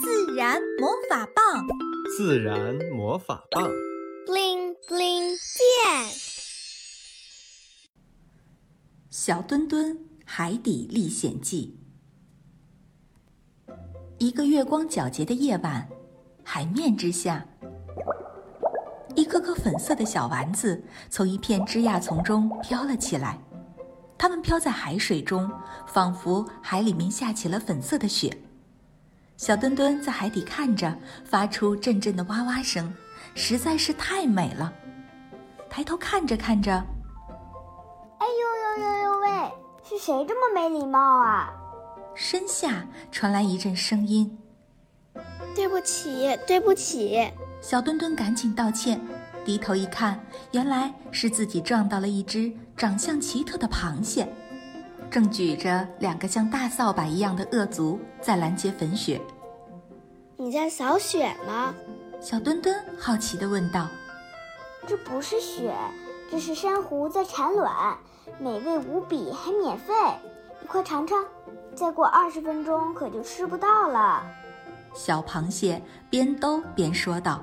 自然魔法棒，自然魔法棒，bling bling 变。小墩墩海底历险记。一个月光皎洁的夜晚，海面之下，一颗颗粉色的小丸子从一片枝桠丛中飘了起来。它们飘在海水中，仿佛海里面下起了粉色的雪。小墩墩在海底看着，发出阵阵的哇哇声，实在是太美了。抬头看着看着，哎呦呦呦呦喂，是谁这么没礼貌啊？身下传来一阵声音：“对不起，对不起。”小墩墩赶紧道歉，低头一看，原来是自己撞到了一只长相奇特的螃蟹，正举着两个像大扫把一样的恶足在拦截粉雪。你在扫雪吗？小墩墩好奇地问道。这不是雪，这是珊瑚在产卵，美味无比，还免费，你快尝尝。再过二十分钟可就吃不到了。小螃蟹边兜边说道：“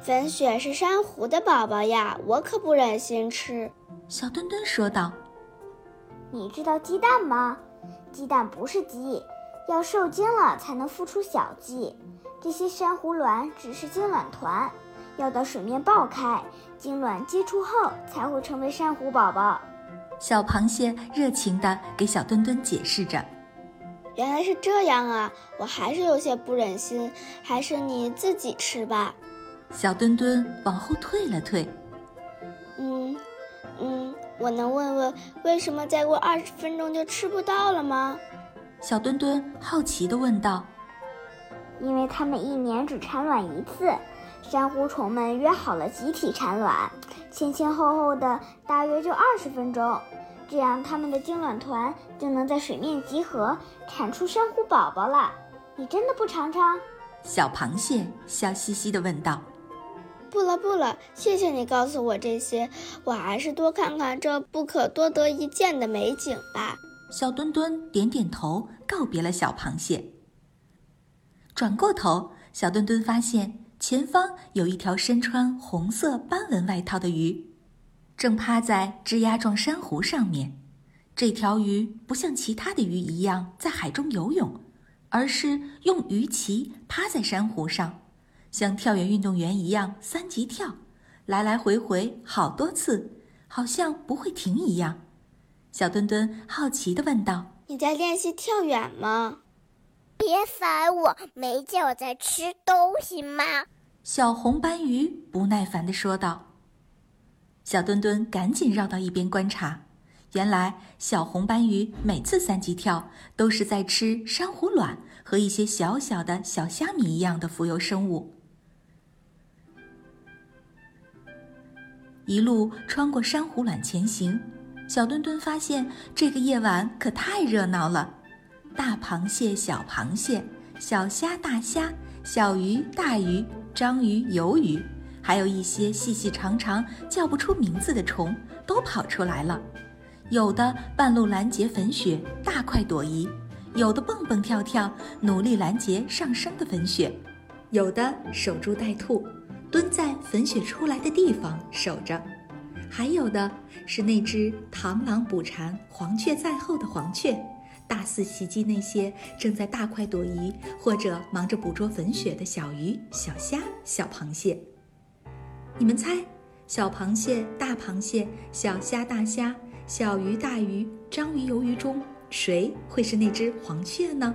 粉雪是珊瑚的宝宝呀，我可不忍心吃。”小墩墩说道：“你知道鸡蛋吗？鸡蛋不是鸡，要受精了才能孵出小鸡。这些珊瑚卵只是精卵团，要到水面爆开，精卵接触后才会成为珊瑚宝宝。”小螃蟹热情地给小墩墩解释着：“原来是这样啊，我还是有些不忍心，还是你自己吃吧。”小墩墩往后退了退。“嗯，嗯，我能问问为什么再过二十分钟就吃不到了吗？”小墩墩好奇地问道。“因为它们一年只产卵一次，珊瑚虫们约好了集体产卵。”前前后后的大约就二十分钟，这样它们的精卵团就能在水面集合，产出珊瑚宝宝了。你真的不尝尝？小螃蟹笑嘻嘻地问道。不了不了，谢谢你告诉我这些，我还是多看看这不可多得一见的美景吧。小墩墩点点头，告别了小螃蟹。转过头，小墩墩发现。前方有一条身穿红色斑纹外套的鱼，正趴在枝桠状珊瑚上面。这条鱼不像其他的鱼一样在海中游泳，而是用鱼鳍趴在珊瑚上，像跳远运动员一样三级跳，来来回回好多次，好像不会停一样。小墩墩好奇地问道：“你在练习跳远吗？”别烦我，没见我在吃东西吗？小红斑鱼不耐烦地说道。小墩墩赶紧绕到一边观察，原来小红斑鱼每次三级跳都是在吃珊瑚卵和一些小小的小虾米一样的浮游生物。一路穿过珊瑚卵前行，小墩墩发现这个夜晚可太热闹了。大螃蟹、小螃蟹、小虾、大虾、小鱼、大鱼、章鱼、鱿鱼，还有一些细细长长、叫不出名字的虫，都跑出来了。有的半路拦截粉雪，大快朵颐；有的蹦蹦跳跳，努力拦截上升的粉雪；有的守株待兔，蹲在粉雪出来的地方守着；还有的是那只螳螂捕蝉，黄雀在后的黄雀。大肆袭击那些正在大快朵颐或者忙着捕捉粉雪的小鱼、小虾、小螃蟹。你们猜，小螃蟹、大螃蟹、小虾、大虾、小鱼、大鱼、章鱼、鱿鱼中，谁会是那只黄雀呢？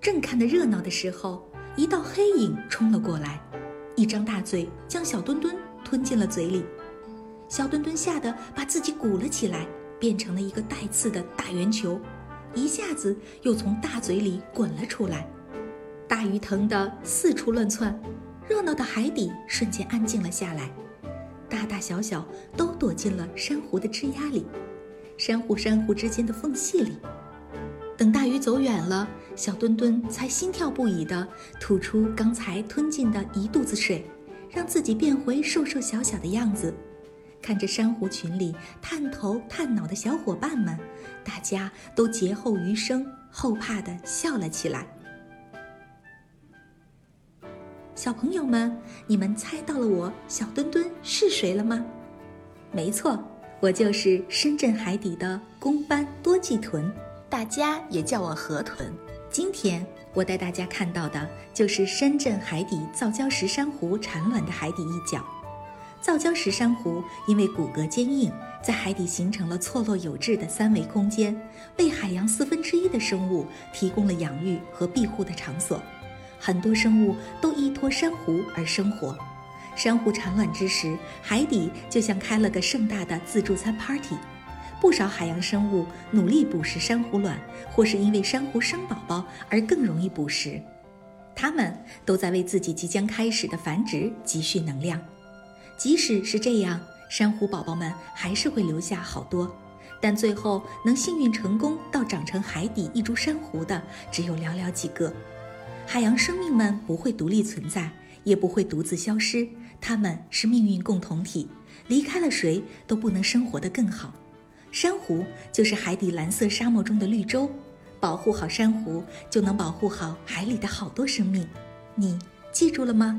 正看得热闹的时候，一道黑影冲了过来，一张大嘴将小墩墩吞进了嘴里。小墩墩吓得把自己鼓了起来。变成了一个带刺的大圆球，一下子又从大嘴里滚了出来。大鱼疼得四处乱窜，热闹的海底瞬间安静了下来，大大小小都躲进了珊瑚的枝桠里，珊瑚珊瑚之间的缝隙里。等大鱼走远了，小墩墩才心跳不已地吐出刚才吞进的一肚子水，让自己变回瘦瘦小小的样子。看着珊瑚群里探头探脑的小伙伴们，大家都劫后余生，后怕地笑了起来。小朋友们，你们猜到了我小墩墩是谁了吗？没错，我就是深圳海底的公斑多季豚，大家也叫我河豚。今天我带大家看到的就是深圳海底造礁石珊瑚产卵的海底一角。造礁石珊瑚因为骨骼坚硬，在海底形成了错落有致的三维空间，为海洋四分之一的生物提供了养育和庇护的场所。很多生物都依托珊瑚而生活。珊瑚产卵之时，海底就像开了个盛大的自助餐 party。不少海洋生物努力捕食珊瑚卵，或是因为珊瑚生宝宝而更容易捕食。它们都在为自己即将开始的繁殖积蓄能量。即使是这样，珊瑚宝宝们还是会留下好多，但最后能幸运成功到长成海底一株珊瑚的，只有寥寥几个。海洋生命们不会独立存在，也不会独自消失，它们是命运共同体，离开了谁都不能生活得更好。珊瑚就是海底蓝色沙漠中的绿洲，保护好珊瑚，就能保护好海里的好多生命。你记住了吗？